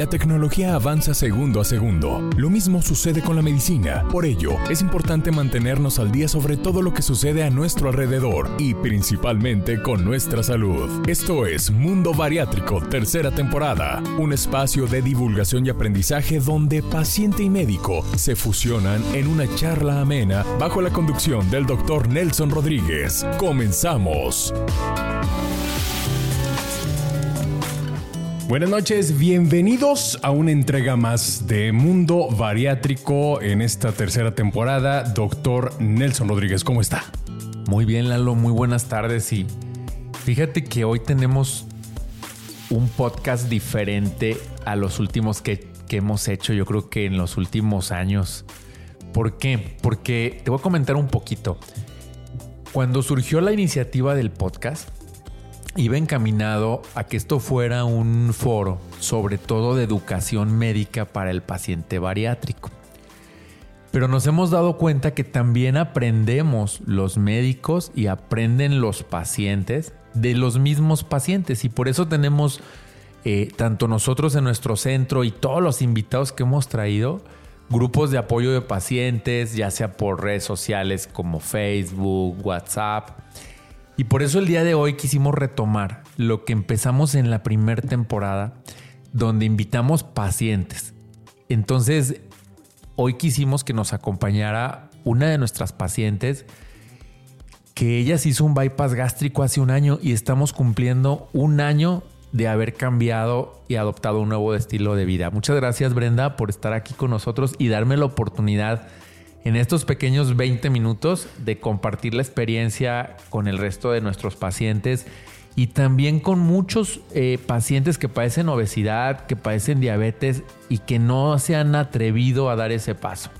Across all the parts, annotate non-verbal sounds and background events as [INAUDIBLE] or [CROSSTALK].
la tecnología avanza segundo a segundo. Lo mismo sucede con la medicina. Por ello, es importante mantenernos al día sobre todo lo que sucede a nuestro alrededor y principalmente con nuestra salud. Esto es Mundo Bariátrico, tercera temporada, un espacio de divulgación y aprendizaje donde paciente y médico se fusionan en una charla amena bajo la conducción del doctor Nelson Rodríguez. Comenzamos. Buenas noches, bienvenidos a una entrega más de Mundo Bariátrico en esta tercera temporada. Doctor Nelson Rodríguez, ¿cómo está? Muy bien, Lalo, muy buenas tardes y fíjate que hoy tenemos un podcast diferente a los últimos que, que hemos hecho, yo creo que en los últimos años. ¿Por qué? Porque te voy a comentar un poquito. Cuando surgió la iniciativa del podcast, iba encaminado a que esto fuera un foro, sobre todo de educación médica para el paciente bariátrico. Pero nos hemos dado cuenta que también aprendemos los médicos y aprenden los pacientes de los mismos pacientes y por eso tenemos eh, tanto nosotros en nuestro centro y todos los invitados que hemos traído, grupos de apoyo de pacientes, ya sea por redes sociales como Facebook, WhatsApp, y por eso el día de hoy quisimos retomar lo que empezamos en la primera temporada, donde invitamos pacientes. Entonces, hoy quisimos que nos acompañara una de nuestras pacientes, que ella se hizo un bypass gástrico hace un año y estamos cumpliendo un año de haber cambiado y adoptado un nuevo estilo de vida. Muchas gracias Brenda por estar aquí con nosotros y darme la oportunidad en estos pequeños 20 minutos de compartir la experiencia con el resto de nuestros pacientes y también con muchos eh, pacientes que padecen obesidad, que padecen diabetes y que no se han atrevido a dar ese paso.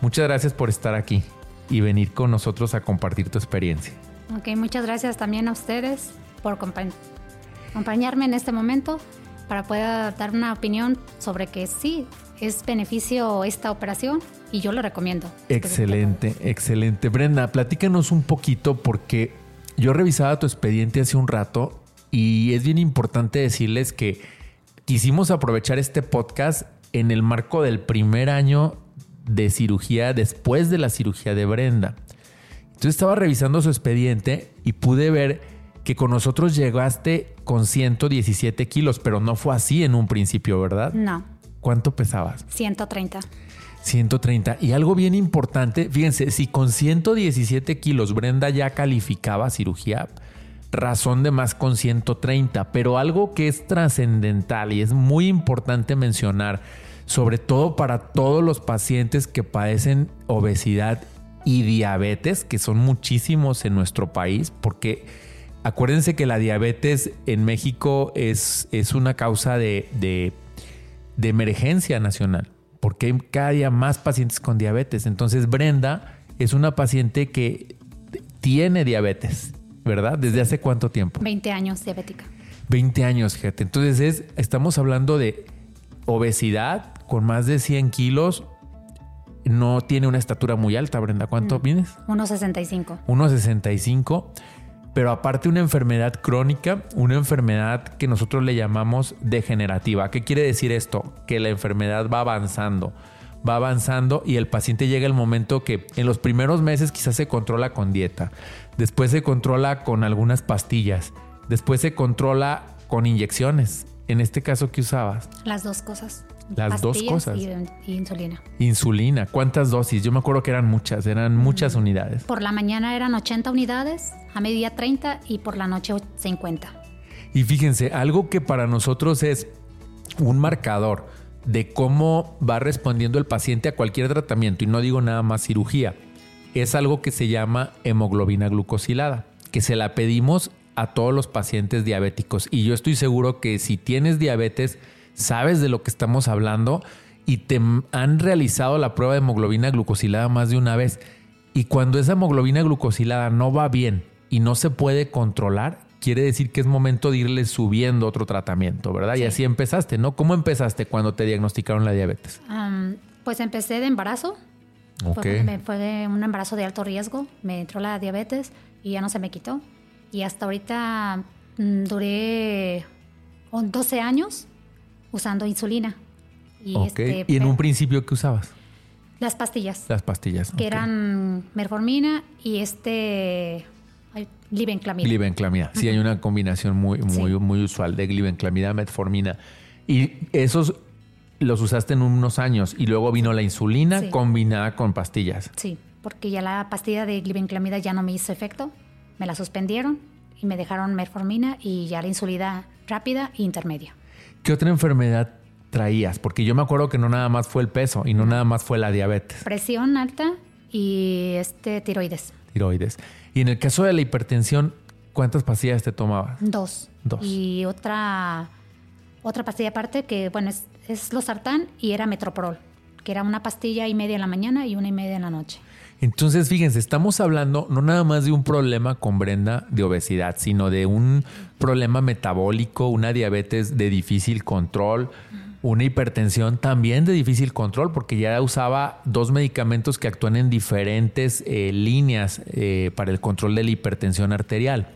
Muchas gracias por estar aquí y venir con nosotros a compartir tu experiencia. Ok, muchas gracias también a ustedes por acompañarme en este momento para poder dar una opinión sobre que sí, es beneficio esta operación y yo lo recomiendo. Excelente, excelente. Brenda, platícanos un poquito porque yo revisaba tu expediente hace un rato y es bien importante decirles que quisimos aprovechar este podcast en el marco del primer año de cirugía después de la cirugía de Brenda. Entonces estaba revisando su expediente y pude ver que con nosotros llegaste con 117 kilos, pero no fue así en un principio, ¿verdad? No. ¿Cuánto pesabas? 130. 130. Y algo bien importante, fíjense, si con 117 kilos Brenda ya calificaba cirugía, razón de más con 130, pero algo que es trascendental y es muy importante mencionar, sobre todo para todos los pacientes que padecen obesidad y diabetes, que son muchísimos en nuestro país, porque acuérdense que la diabetes en México es, es una causa de, de, de emergencia nacional porque hay cada día más pacientes con diabetes. Entonces Brenda es una paciente que tiene diabetes, ¿verdad? ¿Desde hace cuánto tiempo? 20 años diabética. 20 años, gente. Entonces es, estamos hablando de obesidad con más de 100 kilos. No tiene una estatura muy alta, Brenda. ¿Cuánto vienes? 1,65. 1,65 pero aparte una enfermedad crónica, una enfermedad que nosotros le llamamos degenerativa. ¿Qué quiere decir esto? Que la enfermedad va avanzando, va avanzando y el paciente llega el momento que en los primeros meses quizás se controla con dieta, después se controla con algunas pastillas, después se controla con inyecciones. En este caso, ¿qué usabas? Las dos cosas. Las dos cosas. Y, insulina. Insulina. ¿Cuántas dosis? Yo me acuerdo que eran muchas, eran muchas unidades. Por la mañana eran 80 unidades, a media 30 y por la noche 50. Y fíjense, algo que para nosotros es un marcador de cómo va respondiendo el paciente a cualquier tratamiento, y no digo nada más cirugía, es algo que se llama hemoglobina glucosilada, que se la pedimos a todos los pacientes diabéticos. Y yo estoy seguro que si tienes diabetes, sabes de lo que estamos hablando y te han realizado la prueba de hemoglobina glucosilada más de una vez. Y cuando esa hemoglobina glucosilada no va bien y no se puede controlar, quiere decir que es momento de irle subiendo otro tratamiento, ¿verdad? Y así empezaste, ¿no? ¿Cómo empezaste cuando te diagnosticaron la diabetes? pues empecé de embarazo. Okay. Fue, un embarazo de alto riesgo, me entró la diabetes y ya no se me quitó. Y hasta ahorita mm, duré 12 años usando insulina. Y, este, ¿Y en un principio qué usabas? Las pastillas. Las pastillas. Que eran merformina y este glibenclamida. Glibenclamida. Sí, hay una combinación muy, muy, muy usual de glibenclamida, metformina. Y esos los usaste en unos años y luego vino la insulina combinada con pastillas. Sí, porque ya la pastilla de glibenclamida ya no me hizo efecto, me la suspendieron y me dejaron metformina y ya la insulina rápida e intermedia. ¿Qué otra enfermedad traías? Porque yo me acuerdo que no nada más fue el peso y no nada más fue la diabetes. Presión alta y este tiroides. Tiroides. Y en el caso de la hipertensión, ¿cuántas pastillas te tomabas? Dos. Dos. Y otra otra pastilla aparte que, bueno, es, es losartán y era metroprol, que era una pastilla y media en la mañana y una y media en la noche. Entonces, fíjense, estamos hablando no nada más de un problema con Brenda de obesidad, sino de un problema metabólico, una diabetes de difícil control, una hipertensión también de difícil control, porque ya usaba dos medicamentos que actúan en diferentes eh, líneas eh, para el control de la hipertensión arterial.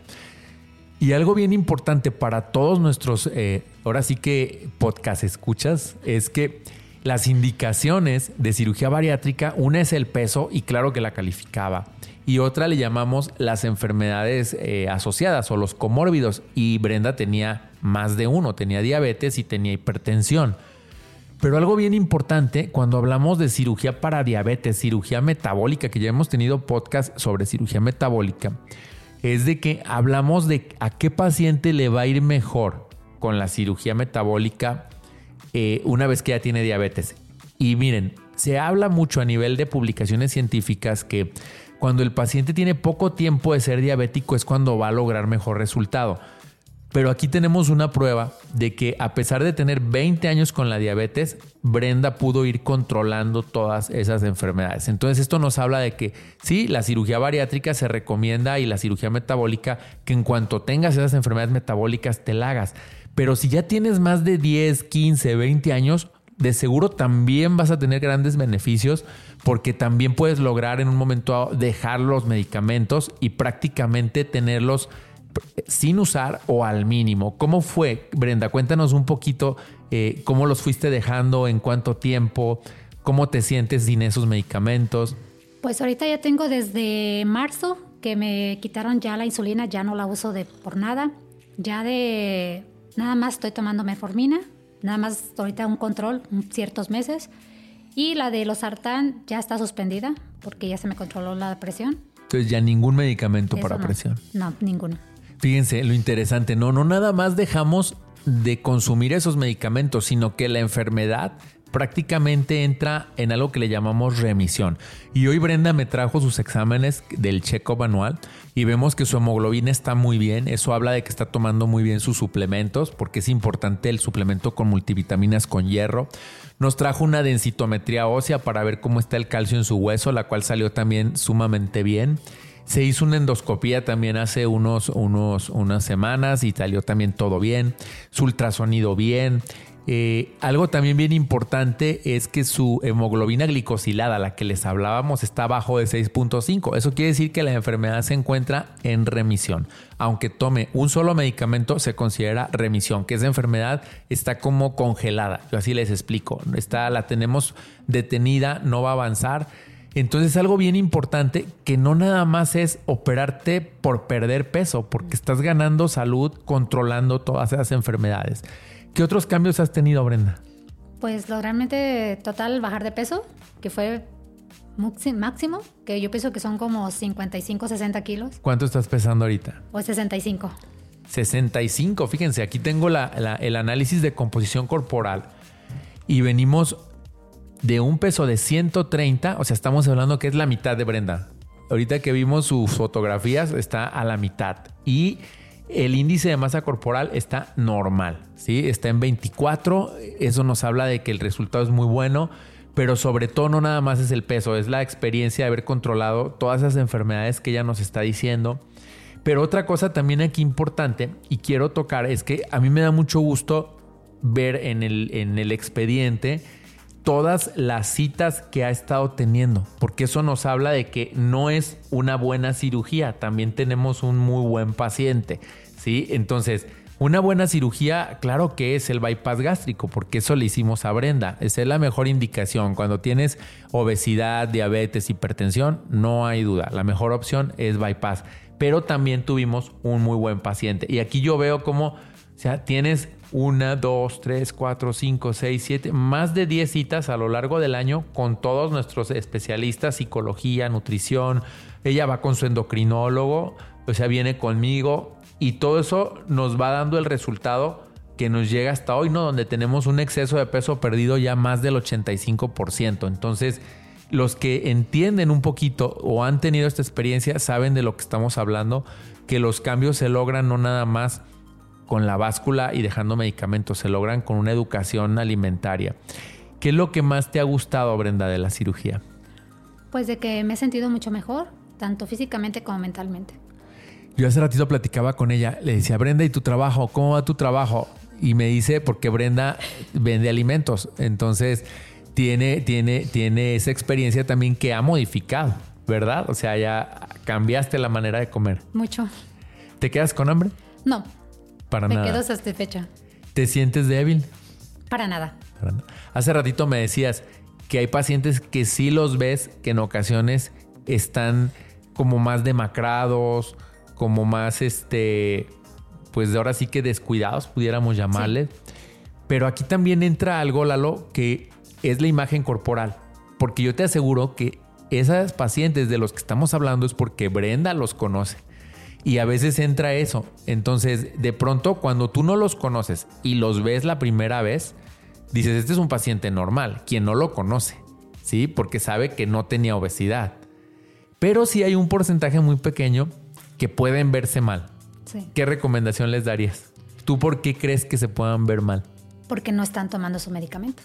Y algo bien importante para todos nuestros, eh, ahora sí que podcast escuchas, es que las indicaciones de cirugía bariátrica, una es el peso y claro que la calificaba. Y otra le llamamos las enfermedades eh, asociadas o los comórbidos. Y Brenda tenía más de uno, tenía diabetes y tenía hipertensión. Pero algo bien importante cuando hablamos de cirugía para diabetes, cirugía metabólica, que ya hemos tenido podcast sobre cirugía metabólica, es de que hablamos de a qué paciente le va a ir mejor con la cirugía metabólica eh, una vez que ya tiene diabetes. Y miren, se habla mucho a nivel de publicaciones científicas que cuando el paciente tiene poco tiempo de ser diabético es cuando va a lograr mejor resultado. Pero aquí tenemos una prueba de que a pesar de tener 20 años con la diabetes, Brenda pudo ir controlando todas esas enfermedades. Entonces esto nos habla de que sí, la cirugía bariátrica se recomienda y la cirugía metabólica, que en cuanto tengas esas enfermedades metabólicas te la hagas. Pero si ya tienes más de 10, 15, 20 años, de seguro también vas a tener grandes beneficios porque también puedes lograr en un momento dejar los medicamentos y prácticamente tenerlos sin usar o al mínimo. ¿Cómo fue, Brenda? Cuéntanos un poquito eh, cómo los fuiste dejando, en cuánto tiempo, cómo te sientes sin esos medicamentos. Pues ahorita ya tengo desde marzo que me quitaron ya la insulina, ya no la uso de por nada. Ya de nada más estoy tomando metformina, nada más ahorita un control, ciertos meses. Y la de los sartán ya está suspendida porque ya se me controló la presión. Entonces ya ningún medicamento para presión. No, ninguno. Fíjense lo interesante, no, no nada más dejamos de consumir esos medicamentos, sino que la enfermedad prácticamente entra en algo que le llamamos remisión. Y hoy Brenda me trajo sus exámenes del check-up anual y vemos que su hemoglobina está muy bien. Eso habla de que está tomando muy bien sus suplementos, porque es importante el suplemento con multivitaminas con hierro. Nos trajo una densitometría ósea para ver cómo está el calcio en su hueso, la cual salió también sumamente bien. Se hizo una endoscopía también hace unos, unos, unas semanas y salió también todo bien. Su ultrasonido bien. Eh, algo también bien importante es que su hemoglobina glicosilada, la que les hablábamos, está bajo de 6.5. Eso quiere decir que la enfermedad se encuentra en remisión. Aunque tome un solo medicamento, se considera remisión, que esa enfermedad está como congelada. Yo así les explico. Está, la tenemos detenida, no va a avanzar entonces algo bien importante que no nada más es operarte por perder peso, porque estás ganando salud controlando todas esas enfermedades. ¿Qué otros cambios has tenido, Brenda? Pues realmente total bajar de peso, que fue máximo, que yo pienso que son como 55, 60 kilos. ¿Cuánto estás pesando ahorita? Pues 65. 65, fíjense, aquí tengo el análisis de composición corporal y venimos de un peso de 130, o sea, estamos hablando que es la mitad de Brenda. Ahorita que vimos sus fotografías, está a la mitad. Y el índice de masa corporal está normal, ¿sí? Está en 24. Eso nos habla de que el resultado es muy bueno, pero sobre todo no nada más es el peso, es la experiencia de haber controlado todas esas enfermedades que ella nos está diciendo. Pero otra cosa también aquí importante y quiero tocar es que a mí me da mucho gusto ver en el, en el expediente todas las citas que ha estado teniendo, porque eso nos habla de que no es una buena cirugía, también tenemos un muy buen paciente, ¿sí? Entonces, Una buena cirugía, claro que es el bypass gástrico, porque eso le hicimos a Brenda. Esa es la mejor indicación. Cuando tienes obesidad, diabetes, hipertensión, no hay duda. La mejor opción es bypass. Pero también tuvimos un muy buen paciente. Y aquí yo veo como, o sea, tienes una, dos, tres, cuatro, cinco, seis, siete, más de diez citas a lo largo del año con todos nuestros especialistas, psicología, nutrición. Ella va con su endocrinólogo, o sea, viene conmigo y todo eso nos va dando el resultado que nos llega hasta hoy, ¿no? Donde tenemos un exceso de peso perdido ya más del 85%. Entonces, los que entienden un poquito o han tenido esta experiencia saben de lo que estamos hablando, que los cambios se logran no nada más con la báscula y dejando medicamentos, se logran con una educación alimentaria. ¿Qué es lo que más te ha gustado, Brenda, de la cirugía? Pues de que me he sentido mucho mejor, tanto físicamente como mentalmente. Yo hace ratito platicaba con ella, le decía, Brenda, ¿y tu trabajo? ¿Cómo va tu trabajo? Y me dice, porque Brenda vende alimentos, entonces tiene, tiene, tiene esa experiencia también que ha modificado, ¿verdad? O sea, ya cambiaste la manera de comer. Mucho. ¿Te quedas con hambre? No. Para me nada. quedo satisfecha. ¿Te sientes débil? Para nada. Para nada. Hace ratito me decías que hay pacientes que sí los ves que en ocasiones están como más demacrados, como más, este, pues de ahora sí que descuidados, pudiéramos llamarles. Pero aquí también entra algo, Lalo, que es la imagen corporal. Porque yo te aseguro que esas pacientes de los que estamos hablando es porque Brenda los conoce. Y a veces entra eso. Entonces, de pronto, cuando tú no los conoces y los ves la primera vez, dices, este es un paciente normal, quien no lo conoce, ¿sí? Porque sabe que no tenía obesidad. Pero sí hay un porcentaje muy pequeño que pueden verse mal. Sí. ¿Qué recomendación les darías? ¿Tú por qué crees que se puedan ver mal? Porque no están tomando sus medicamentos.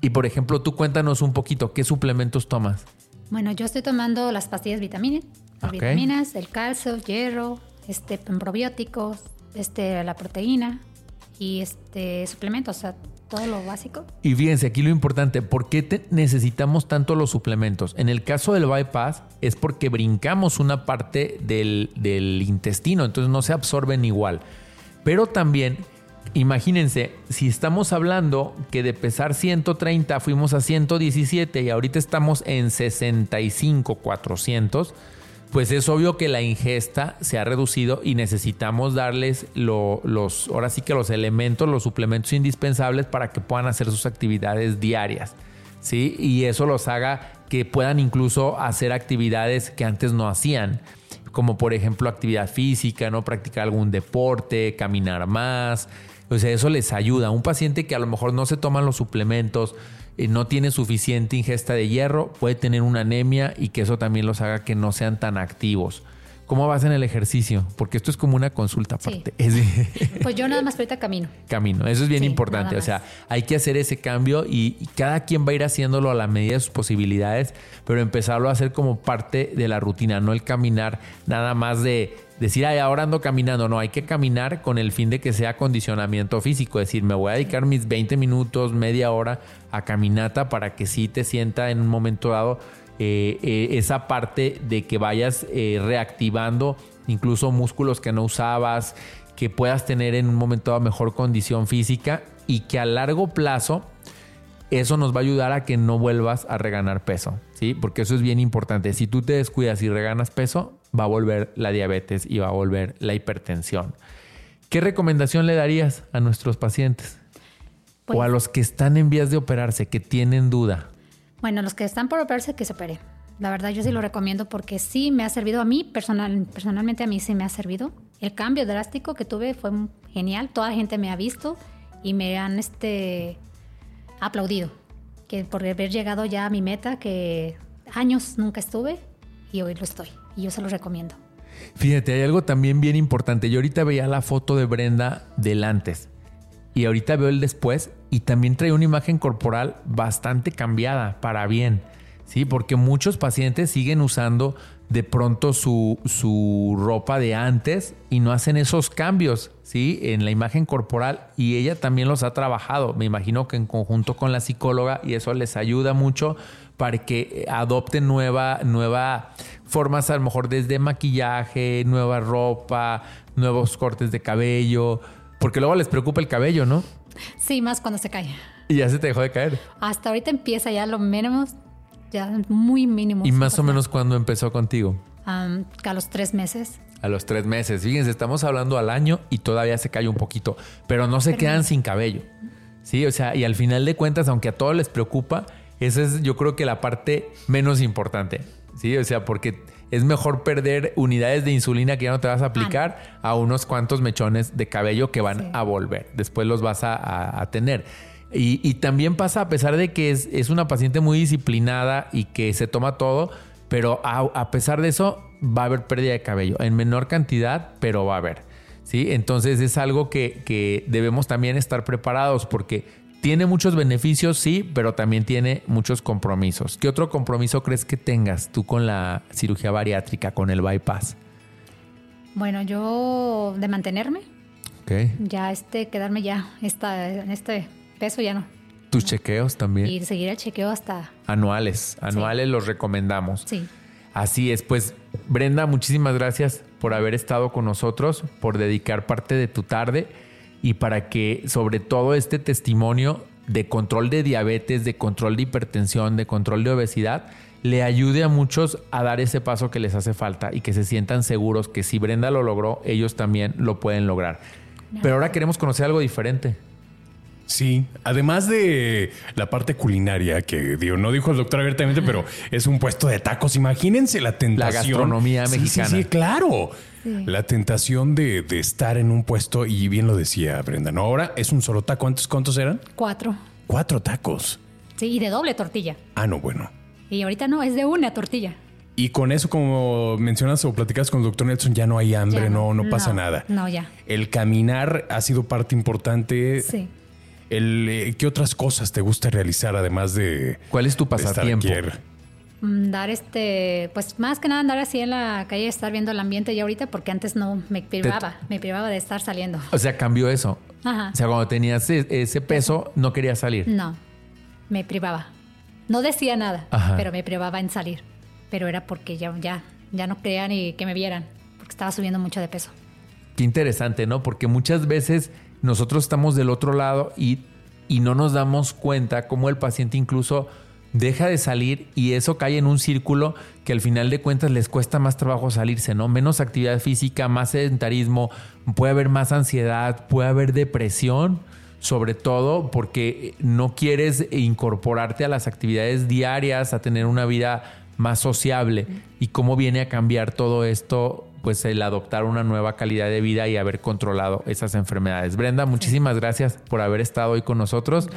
Y por ejemplo, tú cuéntanos un poquito, ¿qué suplementos tomas? Bueno, yo estoy tomando las pastillas vitaminas, las vitaminas, el calcio, hierro, este probióticos, este la proteína y este suplementos, o sea, todo lo básico. Y fíjense, aquí lo importante, ¿por qué te- necesitamos tanto los suplementos? En el caso del bypass es porque brincamos una parte del, del intestino, entonces no se absorben igual. Pero también, imagínense, si estamos hablando que de pesar 130 fuimos a 117 y ahorita estamos en 65, 400, pues es obvio que la ingesta se ha reducido y necesitamos darles lo- los, ahora sí que los elementos, los suplementos indispensables para que puedan hacer sus actividades diarias. ¿sí? Y eso los haga que puedan incluso hacer actividades que antes no hacían, como por ejemplo actividad física, no practicar algún deporte, caminar más. O sea, eso les ayuda. Un paciente que a lo mejor no se toman los suplementos, no tiene suficiente ingesta de hierro, puede tener una anemia y que eso también los haga que no sean tan activos. ¿Cómo vas en el ejercicio? Porque esto es como una consulta aparte. [LAUGHS] Pues yo nada más ahorita camino. camino. Eso es bien Sí, importante. O sea, hay que hacer ese cambio y, y cada quien va a ir haciéndolo a la medida de sus posibilidades, pero empezarlo a hacer como parte de la rutina, no el caminar nada más de decir, ay, ahora ando caminando. No, hay que caminar con el fin de que sea acondicionamiento físico. Es decir, me voy a dedicar mis 20 minutos, media hora a caminata para que sí te sienta en un momento dado eh, eh, esa parte de que vayas eh, reactivando incluso músculos que no usabas, que puedas tener en un momento dado mejor condición física y que a largo plazo eso nos va a ayudar a que no vuelvas a reganar peso, ¿sí? Porque eso es bien importante. Si tú te descuidas y reganas peso, va a volver la diabetes y va a volver la hipertensión. ¿Qué recomendación le darías a nuestros pacientes? Pues, o a los que están en vías de operarse, que tienen duda. Bueno, los que están por operarse, que se operen. La verdad, yo sí lo recomiendo porque sí me ha servido a mí, personal, personalmente a mí sí me ha servido. El cambio drástico que tuve fue genial. Toda la gente me ha visto y me han este, aplaudido. Que por haber llegado ya a mi meta, que años nunca estuve y hoy lo estoy. Y yo se los recomiendo. Fíjate, hay algo también bien importante. Yo ahorita veía la foto de Brenda del antes y ahorita veo el después y también trae una imagen corporal bastante cambiada para bien. Sí, porque muchos pacientes siguen usando de pronto su, su, ropa de antes y no hacen esos cambios, ¿sí? En la imagen corporal y ella también los ha trabajado, me imagino que en conjunto con la psicóloga y eso les ayuda mucho para que adopten nueva, nueva formas, a lo mejor desde maquillaje, nueva ropa, nuevos cortes de cabello, porque luego les preocupa el cabello, ¿no? Sí, más cuando se cae. ¿Y ya se te dejó de caer? Hasta ahorita empieza ya lo menos, ya muy mínimo. ¿Y más o menos cuándo empezó contigo? a los tres meses. A los tres meses. Fíjense, estamos hablando al año y todavía se cae un poquito, pero no se quedan sin cabello. Sí, o sea, y al final de cuentas, aunque a todos les preocupa, esa es yo creo que la parte menos importante. Sí, o sea, porque es mejor perder unidades de insulina que ya no te vas a aplicar a unos cuantos mechones de cabello que van a volver. Después los vas a, tener. Y, también pasa, a pesar de que es, una paciente muy disciplinada y que se toma todo, pero a, pesar de eso va a haber pérdida de cabello. En menor cantidad, pero va a haber. ¿sí? Entonces es algo que, que debemos también estar preparados porque tiene muchos beneficios, sí, pero también tiene muchos compromisos. ¿Qué otro compromiso crees que tengas tú con la cirugía bariátrica, con el bypass? Bueno, yo de mantenerme. Ok. Ya este, quedarme ya esta, en este peso ya no. ¿Tus chequeos también? Y seguir el chequeo hasta... Anuales, anuales los recomendamos. Sí. Así es, pues Brenda, muchísimas gracias por haber estado con nosotros, por dedicar parte de tu tarde y para que sobre todo este testimonio de control de diabetes, de control de hipertensión, de control de obesidad, le ayude a muchos a dar ese paso que les hace falta y que se sientan seguros que si Brenda lo logró, ellos también lo pueden lograr. Pero ahora queremos conocer algo diferente. Sí, además de la parte culinaria, que digo, no dijo el doctor abiertamente, pero es un puesto de tacos. Imagínense la tentación. La gastronomía mexicana. Sí, sí, claro. La tentación de, estar en un puesto, y bien lo decía Brenda, ¿no? Ahora es un solo taco. ¿Cuántos, cuántos eran? Cuatro. Cuatro tacos. Sí, y de doble tortilla. Ah, no, bueno. Y ahorita no, es de una tortilla. Y con eso, como mencionas o platicas con el doctor Nelson, ya no hay hambre, no, no, pasa nada. No, ya. El caminar ha sido parte importante. Sí. El, eh, ¿Qué otras cosas te gusta realizar además de... ¿Cuál es tu pasatiempo? Mm, dar este, pues más que nada andar así en la calle, estar viendo el ambiente ya ahorita, porque antes no me privaba, me privaba de estar saliendo. O sea, cambió eso. Ajá. O sea, cuando tenías e, ese peso, no quería salir. No, me privaba. No decía nada, pero me privaba en salir. Pero era porque ya, ya, ya no quería ni que me vieran, porque estaba subiendo mucho de peso. Qué interesante, ¿no? Porque muchas veces nosotros estamos del otro lado y, y no nos damos cuenta cómo el paciente incluso deja de salir y eso cae en un círculo que al final de cuentas les cuesta más trabajo salirse, ¿no? Menos actividad física, más sedentarismo, puede haber más ansiedad, puede haber depresión, sobre todo porque no quieres incorporarte a las actividades diarias, a tener una vida más sociable. ¿Y cómo viene a cambiar todo esto pues el adoptar una nueva calidad de vida y haber controlado esas enfermedades. Brenda, muchísimas gracias por haber estado hoy con nosotros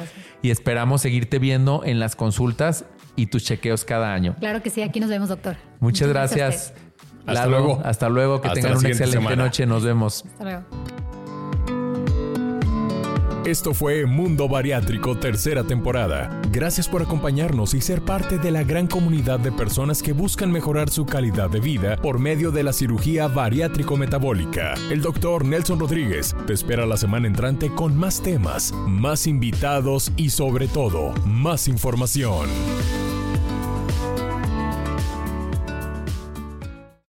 y esperamos seguirte viendo en las consultas y tus chequeos cada año. Claro que sí, aquí nos vemos, doctor. Muchas, gracias. Hasta luego. Hasta luego, que tengan una excelente noche. Nos vemos. Hasta luego. Esto fue Mundo Bariátrico tercera temporada. Gracias por acompañarnos y ser parte de la gran comunidad de personas que buscan mejorar su calidad de vida por medio de la cirugía bariátrico-metabólica. El doctor Nelson Rodríguez te espera la semana entrante con más temas, más invitados y sobre todo, más información.